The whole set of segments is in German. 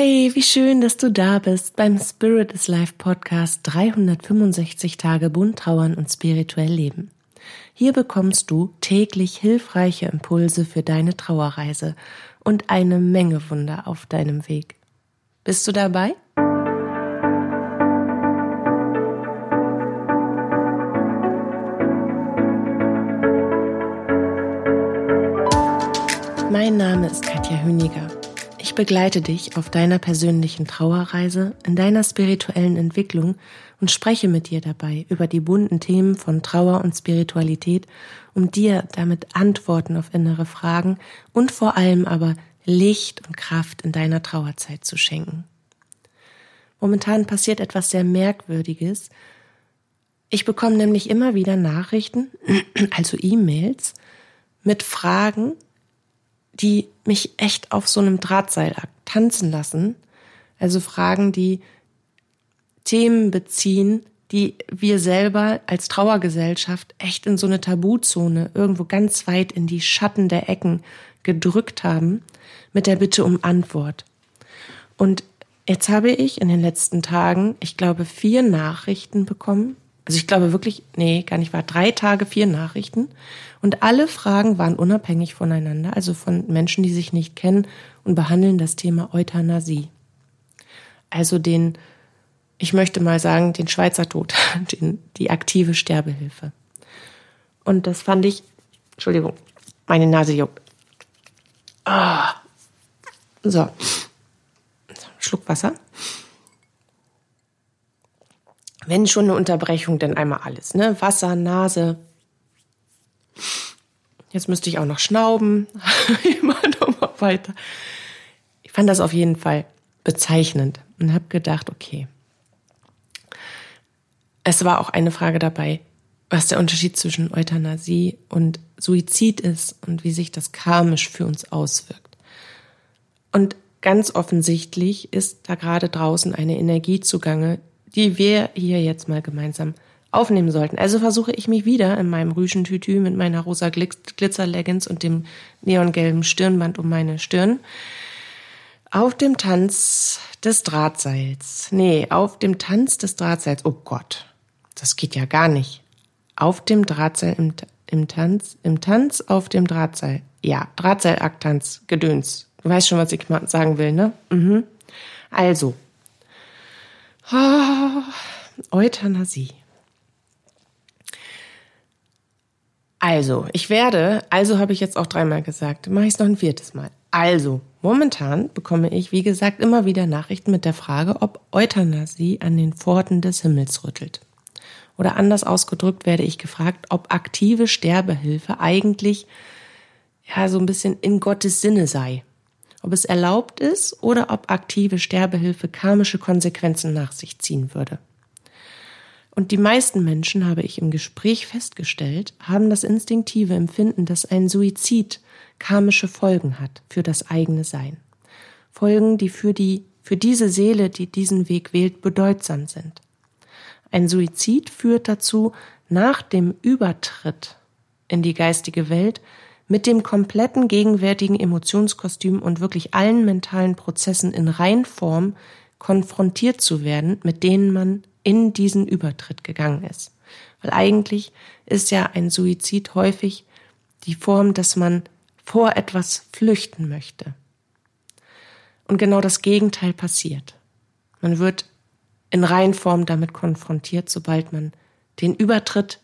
Hey, wie schön, dass du da bist beim Spirit is Life Podcast 365 Tage bunt trauern und spirituell leben. Hier bekommst du täglich hilfreiche Impulse für deine Trauerreise und eine Menge Wunder auf deinem Weg. Bist du dabei? Mein Name ist Katja Hüniger. Ich begleite dich auf deiner persönlichen Trauerreise, in deiner spirituellen Entwicklung und spreche mit dir dabei über die bunten Themen von Trauer und Spiritualität, um dir damit Antworten auf innere Fragen und vor allem aber Licht und Kraft in deiner Trauerzeit zu schenken. Momentan passiert etwas sehr Merkwürdiges. Ich bekomme nämlich immer wieder Nachrichten, also E-Mails, mit Fragen, die mich echt auf so einem Drahtseil tanzen lassen. Also Fragen, die Themen beziehen, die wir selber als Trauergesellschaft echt in so eine Tabuzone irgendwo ganz weit in die Schatten der Ecken gedrückt haben, mit der Bitte um Antwort. Und jetzt habe ich in den letzten Tagen, ich glaube, vier Nachrichten bekommen also ich glaube wirklich, nee, gar nicht war drei Tage, vier Nachrichten. Und alle Fragen waren unabhängig voneinander, also von Menschen, die sich nicht kennen und behandeln das Thema Euthanasie. Also den, ich möchte mal sagen, den Schweizer Tod, den, die aktive Sterbehilfe. Und das fand ich, Entschuldigung, meine Nase juckt. Ah. So. Schluck Wasser wenn schon eine Unterbrechung, dann einmal alles, ne? Wasser, Nase. Jetzt müsste ich auch noch schnauben. Immer noch mal weiter. Ich fand das auf jeden Fall bezeichnend und habe gedacht, okay. Es war auch eine Frage dabei, was der Unterschied zwischen Euthanasie und Suizid ist und wie sich das karmisch für uns auswirkt. Und ganz offensichtlich ist da gerade draußen eine Energie zugange, die wir hier jetzt mal gemeinsam aufnehmen sollten. Also versuche ich mich wieder in meinem Rüschentütü mit meiner rosa Glitzer-Leggings und dem neongelben Stirnband um meine Stirn auf dem Tanz des Drahtseils. Nee, auf dem Tanz des Drahtseils. Oh Gott, das geht ja gar nicht. Auf dem Drahtseil im, im Tanz, im Tanz auf dem Drahtseil. Ja, Drahtseilaktanz, Gedöns. Du weißt schon, was ich sagen will, ne? Mhm. Also, Oh, Euthanasie. Also, ich werde, also habe ich jetzt auch dreimal gesagt, mache ich es noch ein viertes Mal. Also, momentan bekomme ich, wie gesagt, immer wieder Nachrichten mit der Frage, ob Euthanasie an den Pforten des Himmels rüttelt. Oder anders ausgedrückt werde ich gefragt, ob aktive Sterbehilfe eigentlich ja so ein bisschen in Gottes Sinne sei ob es erlaubt ist oder ob aktive Sterbehilfe karmische Konsequenzen nach sich ziehen würde. Und die meisten Menschen, habe ich im Gespräch festgestellt, haben das instinktive Empfinden, dass ein Suizid karmische Folgen hat für das eigene Sein. Folgen, die für die, für diese Seele, die diesen Weg wählt, bedeutsam sind. Ein Suizid führt dazu, nach dem Übertritt in die geistige Welt mit dem kompletten gegenwärtigen Emotionskostüm und wirklich allen mentalen Prozessen in Reinform konfrontiert zu werden, mit denen man in diesen Übertritt gegangen ist. Weil eigentlich ist ja ein Suizid häufig die Form, dass man vor etwas flüchten möchte. Und genau das Gegenteil passiert. Man wird in Reihenform damit konfrontiert, sobald man den Übertritt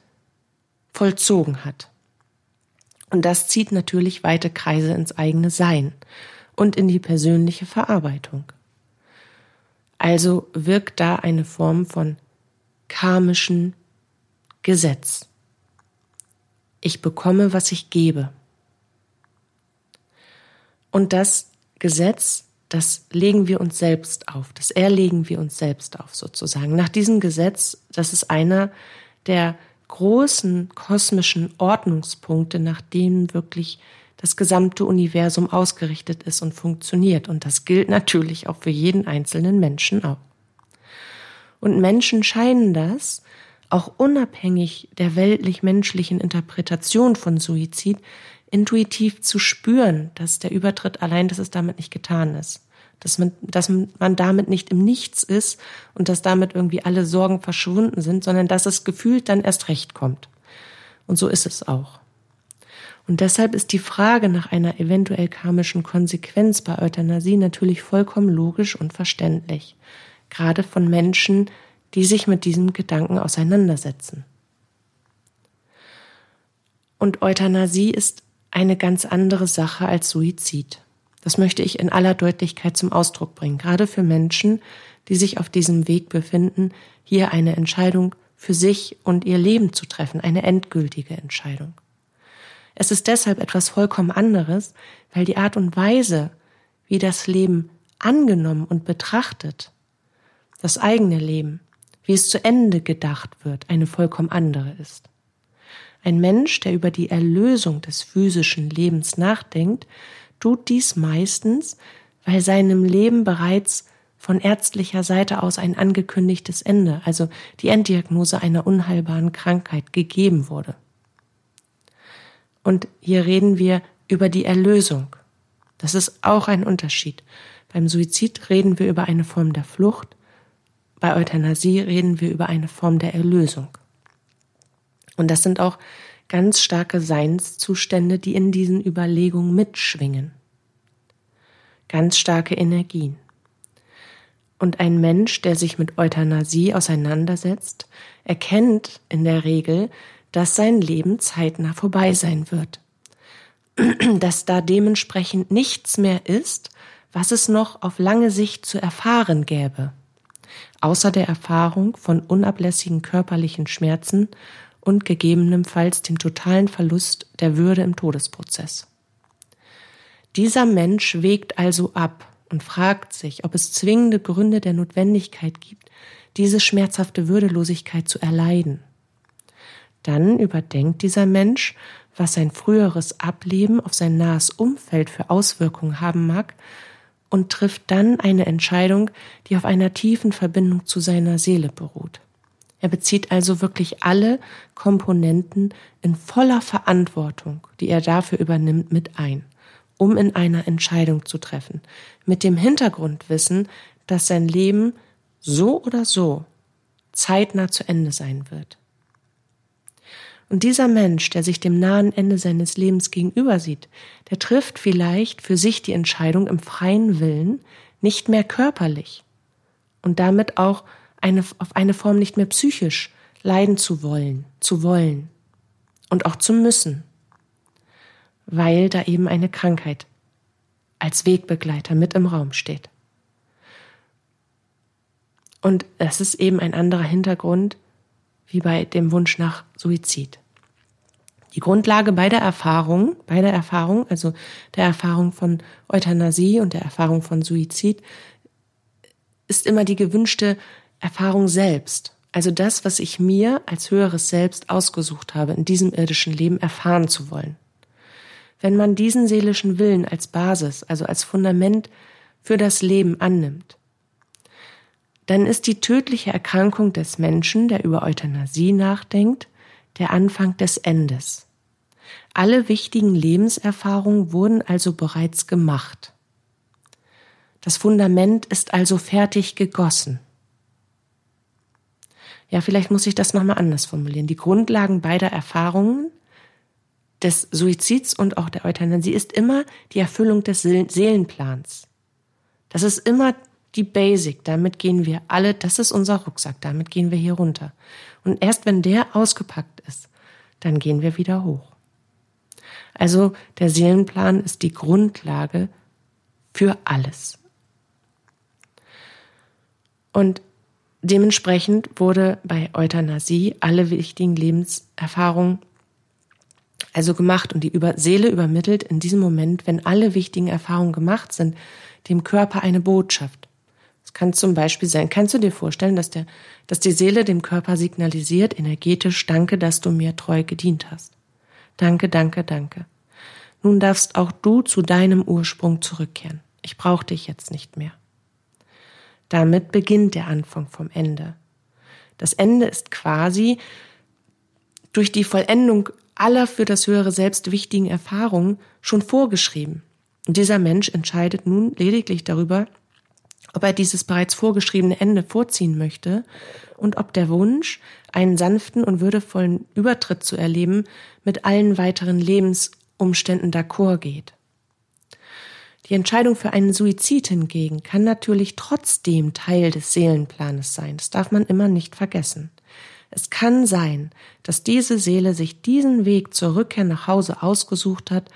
vollzogen hat. Und das zieht natürlich weite Kreise ins eigene Sein und in die persönliche Verarbeitung. Also wirkt da eine Form von karmischen Gesetz. Ich bekomme, was ich gebe. Und das Gesetz, das legen wir uns selbst auf, das erlegen wir uns selbst auf sozusagen. Nach diesem Gesetz, das ist einer der großen kosmischen Ordnungspunkte, nach denen wirklich das gesamte Universum ausgerichtet ist und funktioniert. Und das gilt natürlich auch für jeden einzelnen Menschen auch. Und Menschen scheinen das, auch unabhängig der weltlich-menschlichen Interpretation von Suizid, intuitiv zu spüren, dass der Übertritt allein, dass es damit nicht getan ist, dass man, dass man damit nicht im Nichts ist und dass damit irgendwie alle Sorgen verschwunden sind, sondern dass es gefühlt dann erst recht kommt. Und so ist es auch. Und deshalb ist die Frage nach einer eventuell karmischen Konsequenz bei Euthanasie natürlich vollkommen logisch und verständlich. Gerade von Menschen, die sich mit diesem Gedanken auseinandersetzen. Und Euthanasie ist eine ganz andere Sache als Suizid. Das möchte ich in aller Deutlichkeit zum Ausdruck bringen, gerade für Menschen, die sich auf diesem Weg befinden, hier eine Entscheidung für sich und ihr Leben zu treffen, eine endgültige Entscheidung. Es ist deshalb etwas vollkommen anderes, weil die Art und Weise, wie das Leben angenommen und betrachtet, das eigene Leben, wie es zu Ende gedacht wird, eine vollkommen andere ist. Ein Mensch, der über die Erlösung des physischen Lebens nachdenkt, tut dies meistens, weil seinem Leben bereits von ärztlicher Seite aus ein angekündigtes Ende, also die Enddiagnose einer unheilbaren Krankheit, gegeben wurde. Und hier reden wir über die Erlösung. Das ist auch ein Unterschied. Beim Suizid reden wir über eine Form der Flucht, bei Euthanasie reden wir über eine Form der Erlösung. Und das sind auch ganz starke Seinszustände, die in diesen Überlegungen mitschwingen. Ganz starke Energien. Und ein Mensch, der sich mit Euthanasie auseinandersetzt, erkennt in der Regel, dass sein Leben zeitnah vorbei sein wird. dass da dementsprechend nichts mehr ist, was es noch auf lange Sicht zu erfahren gäbe, außer der Erfahrung von unablässigen körperlichen Schmerzen und gegebenenfalls dem totalen Verlust der Würde im Todesprozess. Dieser Mensch wägt also ab und fragt sich, ob es zwingende Gründe der Notwendigkeit gibt, diese schmerzhafte Würdelosigkeit zu erleiden. Dann überdenkt dieser Mensch, was sein früheres Ableben auf sein nahes Umfeld für Auswirkungen haben mag, und trifft dann eine Entscheidung, die auf einer tiefen Verbindung zu seiner Seele beruht. Er bezieht also wirklich alle Komponenten in voller Verantwortung, die er dafür übernimmt, mit ein, um in einer Entscheidung zu treffen, mit dem Hintergrundwissen, dass sein Leben so oder so zeitnah zu Ende sein wird. Und dieser Mensch, der sich dem nahen Ende seines Lebens gegenüber sieht, der trifft vielleicht für sich die Entscheidung im freien Willen, nicht mehr körperlich und damit auch eine, auf eine Form nicht mehr psychisch leiden zu wollen, zu wollen und auch zu müssen, weil da eben eine Krankheit als Wegbegleiter mit im Raum steht. Und das ist eben ein anderer Hintergrund wie bei dem Wunsch nach Suizid. Die Grundlage beider Erfahrungen, beider Erfahrungen, also der Erfahrung von Euthanasie und der Erfahrung von Suizid, ist immer die gewünschte Erfahrung selbst, also das, was ich mir als höheres Selbst ausgesucht habe, in diesem irdischen Leben erfahren zu wollen. Wenn man diesen seelischen Willen als Basis, also als Fundament für das Leben annimmt, dann ist die tödliche Erkrankung des Menschen, der über Euthanasie nachdenkt, der Anfang des Endes. Alle wichtigen Lebenserfahrungen wurden also bereits gemacht. Das Fundament ist also fertig gegossen. Ja, vielleicht muss ich das nochmal anders formulieren. Die Grundlagen beider Erfahrungen des Suizids und auch der Euthanasie ist immer die Erfüllung des Seelenplans. Das ist immer die Basic. Damit gehen wir alle, das ist unser Rucksack, damit gehen wir hier runter. Und erst wenn der ausgepackt ist, dann gehen wir wieder hoch. Also der Seelenplan ist die Grundlage für alles. Und Dementsprechend wurde bei Euthanasie alle wichtigen Lebenserfahrungen also gemacht und die über Seele übermittelt in diesem Moment, wenn alle wichtigen Erfahrungen gemacht sind, dem Körper eine Botschaft. Es kann zum Beispiel sein, kannst du dir vorstellen, dass der, dass die Seele dem Körper signalisiert, energetisch, danke, dass du mir treu gedient hast. Danke, danke, danke. Nun darfst auch du zu deinem Ursprung zurückkehren. Ich brauche dich jetzt nicht mehr. Damit beginnt der Anfang vom Ende. Das Ende ist quasi durch die Vollendung aller für das höhere Selbst wichtigen Erfahrungen schon vorgeschrieben. Und dieser Mensch entscheidet nun lediglich darüber, ob er dieses bereits vorgeschriebene Ende vorziehen möchte und ob der Wunsch, einen sanften und würdevollen Übertritt zu erleben, mit allen weiteren Lebensumständen d'accord geht. Die Entscheidung für einen Suizid hingegen kann natürlich trotzdem Teil des Seelenplanes sein. Das darf man immer nicht vergessen. Es kann sein, dass diese Seele sich diesen Weg zur Rückkehr nach Hause ausgesucht hat,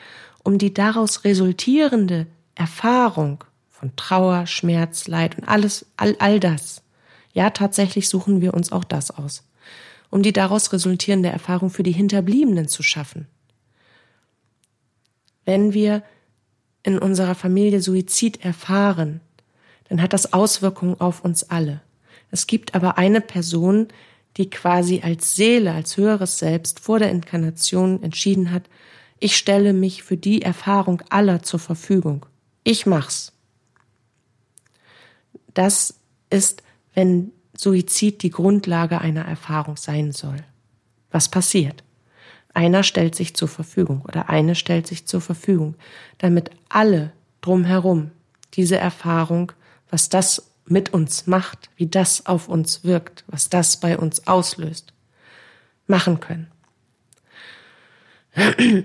um die daraus resultierende Erfahrung von Trauer, Schmerz, Leid und alles, all, all das. Ja, tatsächlich suchen wir uns auch das aus, um die daraus resultierende Erfahrung für die Hinterbliebenen zu schaffen. Wenn wir in unserer Familie Suizid erfahren, dann hat das Auswirkungen auf uns alle. Es gibt aber eine Person, die quasi als Seele, als höheres Selbst vor der Inkarnation entschieden hat, ich stelle mich für die Erfahrung aller zur Verfügung. Ich mach's. Das ist, wenn Suizid die Grundlage einer Erfahrung sein soll. Was passiert? Einer stellt sich zur Verfügung oder eine stellt sich zur Verfügung, damit alle drumherum diese Erfahrung, was das mit uns macht, wie das auf uns wirkt, was das bei uns auslöst, machen können.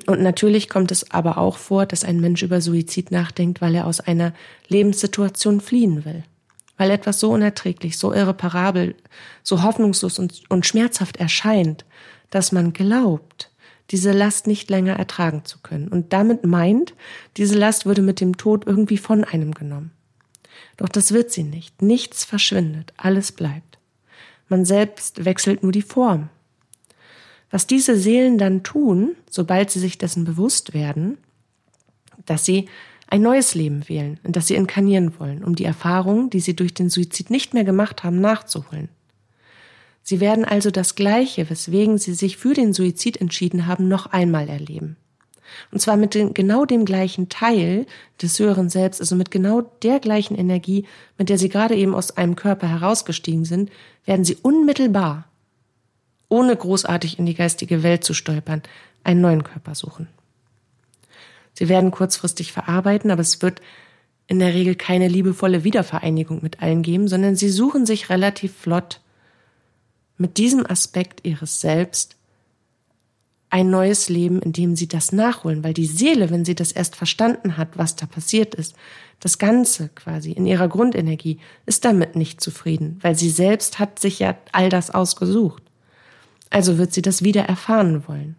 Und natürlich kommt es aber auch vor, dass ein Mensch über Suizid nachdenkt, weil er aus einer Lebenssituation fliehen will weil etwas so unerträglich, so irreparabel, so hoffnungslos und, und schmerzhaft erscheint, dass man glaubt, diese Last nicht länger ertragen zu können und damit meint, diese Last würde mit dem Tod irgendwie von einem genommen. Doch das wird sie nicht. Nichts verschwindet, alles bleibt. Man selbst wechselt nur die Form. Was diese Seelen dann tun, sobald sie sich dessen bewusst werden, dass sie ein neues Leben wählen, in das sie inkarnieren wollen, um die Erfahrungen, die sie durch den Suizid nicht mehr gemacht haben, nachzuholen. Sie werden also das Gleiche, weswegen sie sich für den Suizid entschieden haben, noch einmal erleben. Und zwar mit den, genau dem gleichen Teil des höheren Selbst, also mit genau der gleichen Energie, mit der sie gerade eben aus einem Körper herausgestiegen sind, werden sie unmittelbar, ohne großartig in die geistige Welt zu stolpern, einen neuen Körper suchen. Sie werden kurzfristig verarbeiten, aber es wird in der Regel keine liebevolle Wiedervereinigung mit allen geben, sondern sie suchen sich relativ flott mit diesem Aspekt ihres Selbst ein neues Leben, in dem sie das nachholen, weil die Seele, wenn sie das erst verstanden hat, was da passiert ist, das Ganze quasi in ihrer Grundenergie, ist damit nicht zufrieden, weil sie selbst hat sich ja all das ausgesucht. Also wird sie das wieder erfahren wollen.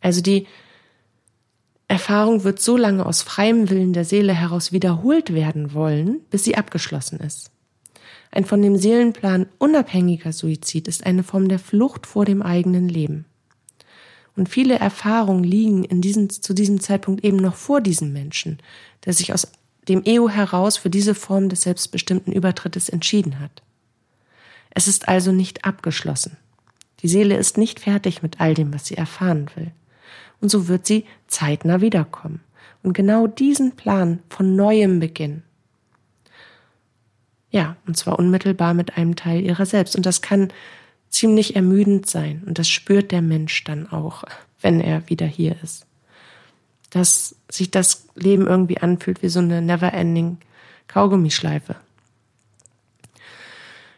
Also die Erfahrung wird so lange aus freiem Willen der Seele heraus wiederholt werden wollen, bis sie abgeschlossen ist. Ein von dem Seelenplan unabhängiger Suizid ist eine Form der Flucht vor dem eigenen Leben. Und viele Erfahrungen liegen in diesem, zu diesem Zeitpunkt eben noch vor diesem Menschen, der sich aus dem Ego heraus für diese Form des selbstbestimmten Übertrittes entschieden hat. Es ist also nicht abgeschlossen. Die Seele ist nicht fertig mit all dem, was sie erfahren will und so wird sie zeitnah wiederkommen und genau diesen Plan von neuem beginnen. Ja, und zwar unmittelbar mit einem Teil ihrer selbst. Und das kann ziemlich ermüdend sein. Und das spürt der Mensch dann auch, wenn er wieder hier ist. Dass sich das Leben irgendwie anfühlt wie so eine never-ending Kaugummischleife.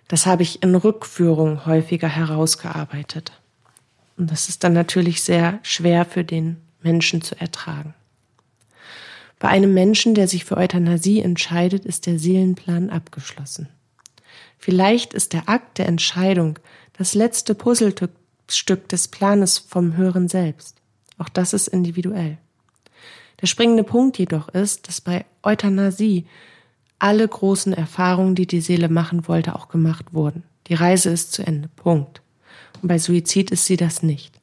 Das habe ich in Rückführung häufiger herausgearbeitet. Und das ist dann natürlich sehr schwer für den Menschen zu ertragen. Bei einem Menschen, der sich für Euthanasie entscheidet, ist der Seelenplan abgeschlossen. Vielleicht ist der Akt der Entscheidung das letzte Puzzlestück des Planes vom Hören selbst. Auch das ist individuell. Der springende Punkt jedoch ist, dass bei Euthanasie alle großen Erfahrungen, die die Seele machen wollte, auch gemacht wurden. Die Reise ist zu Ende. Punkt. Und bei Suizid ist sie das nicht.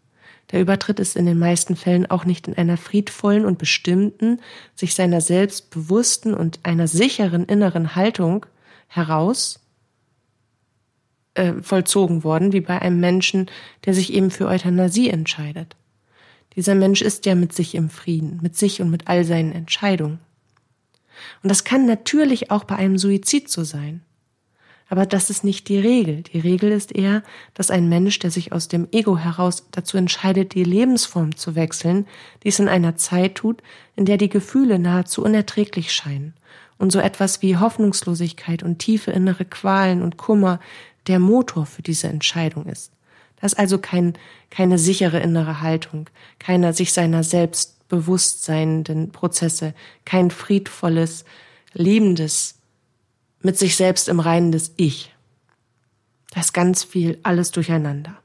Der Übertritt ist in den meisten Fällen auch nicht in einer friedvollen und bestimmten, sich seiner selbst bewussten und einer sicheren inneren Haltung heraus äh, vollzogen worden, wie bei einem Menschen, der sich eben für Euthanasie entscheidet. Dieser Mensch ist ja mit sich im Frieden, mit sich und mit all seinen Entscheidungen. Und das kann natürlich auch bei einem Suizid so sein. Aber das ist nicht die Regel. Die Regel ist eher, dass ein Mensch, der sich aus dem Ego heraus dazu entscheidet, die Lebensform zu wechseln, dies in einer Zeit tut, in der die Gefühle nahezu unerträglich scheinen und so etwas wie Hoffnungslosigkeit und tiefe innere Qualen und Kummer der Motor für diese Entscheidung ist. Das ist also kein, keine sichere innere Haltung, keiner sich seiner selbst bewusst seienden Prozesse, kein friedvolles, liebendes, mit sich selbst im Reinen des Ich. Da ist ganz viel alles durcheinander.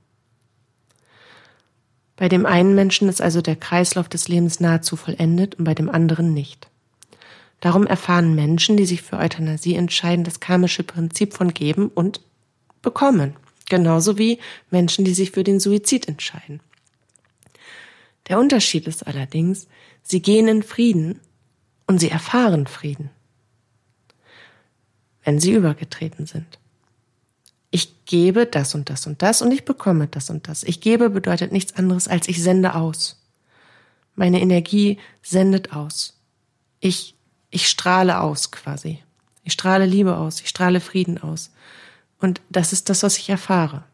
Bei dem einen Menschen ist also der Kreislauf des Lebens nahezu vollendet und bei dem anderen nicht. Darum erfahren Menschen, die sich für Euthanasie entscheiden, das karmische Prinzip von Geben und Bekommen. Genauso wie Menschen, die sich für den Suizid entscheiden. Der Unterschied ist allerdings, sie gehen in Frieden und sie erfahren Frieden wenn sie übergetreten sind. Ich gebe das und das und das und ich bekomme das und das. Ich gebe bedeutet nichts anderes als ich sende aus. Meine Energie sendet aus. Ich, ich strahle aus quasi. Ich strahle Liebe aus. Ich strahle Frieden aus. Und das ist das, was ich erfahre.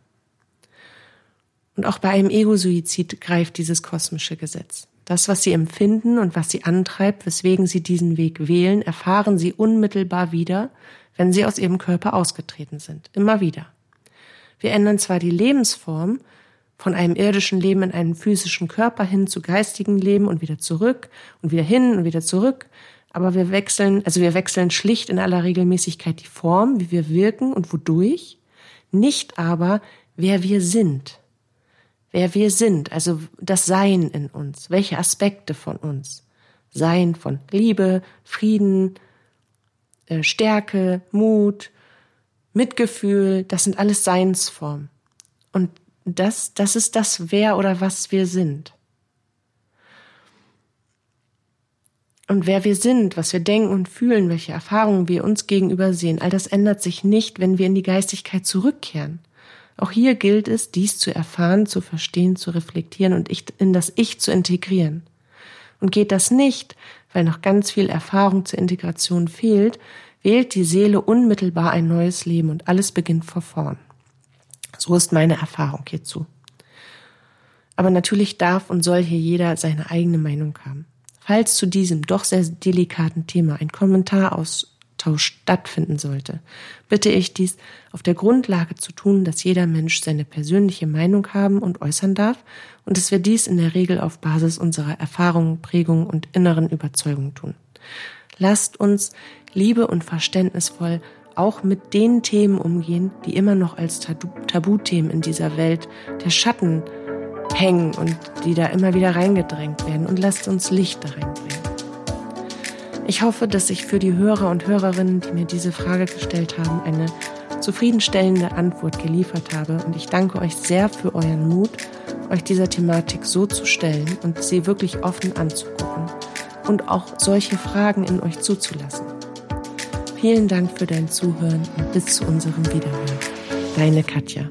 Und auch bei einem Ego-Suizid greift dieses kosmische Gesetz. Das, was sie empfinden und was sie antreibt, weswegen sie diesen Weg wählen, erfahren sie unmittelbar wieder, wenn sie aus ihrem Körper ausgetreten sind. Immer wieder. Wir ändern zwar die Lebensform von einem irdischen Leben in einen physischen Körper hin zu geistigen Leben und wieder zurück und wieder hin und wieder zurück, aber wir wechseln, also wir wechseln schlicht in aller Regelmäßigkeit die Form, wie wir wirken und wodurch, nicht aber, wer wir sind. Wer wir sind, also das Sein in uns, welche Aspekte von uns. Sein von Liebe, Frieden, äh, Stärke, Mut, Mitgefühl, das sind alles Seinsformen. Und das, das ist das, wer oder was wir sind. Und wer wir sind, was wir denken und fühlen, welche Erfahrungen wir uns gegenüber sehen, all das ändert sich nicht, wenn wir in die Geistigkeit zurückkehren. Auch hier gilt es, dies zu erfahren, zu verstehen, zu reflektieren und in das Ich zu integrieren. Und geht das nicht, weil noch ganz viel Erfahrung zur Integration fehlt, wählt die Seele unmittelbar ein neues Leben und alles beginnt vor vorn. So ist meine Erfahrung hierzu. Aber natürlich darf und soll hier jeder seine eigene Meinung haben. Falls zu diesem doch sehr delikaten Thema ein Kommentaraustausch stattfinden sollte, bitte ich dies auf der Grundlage zu tun, dass jeder Mensch seine persönliche Meinung haben und äußern darf und dass wir dies in der Regel auf Basis unserer Erfahrungen, Prägungen und inneren Überzeugungen tun. Lasst uns liebe und verständnisvoll auch mit den Themen umgehen, die immer noch als Tabuthemen in dieser Welt der Schatten hängen und die da immer wieder reingedrängt werden und lasst uns Licht da reinbringen. Ich hoffe, dass ich für die Hörer und Hörerinnen, die mir diese Frage gestellt haben, eine zufriedenstellende Antwort geliefert habe und ich danke euch sehr für euren Mut, euch dieser Thematik so zu stellen und sie wirklich offen anzugucken und auch solche Fragen in euch zuzulassen. Vielen Dank für dein Zuhören und bis zu unserem Wiederhören. Deine Katja.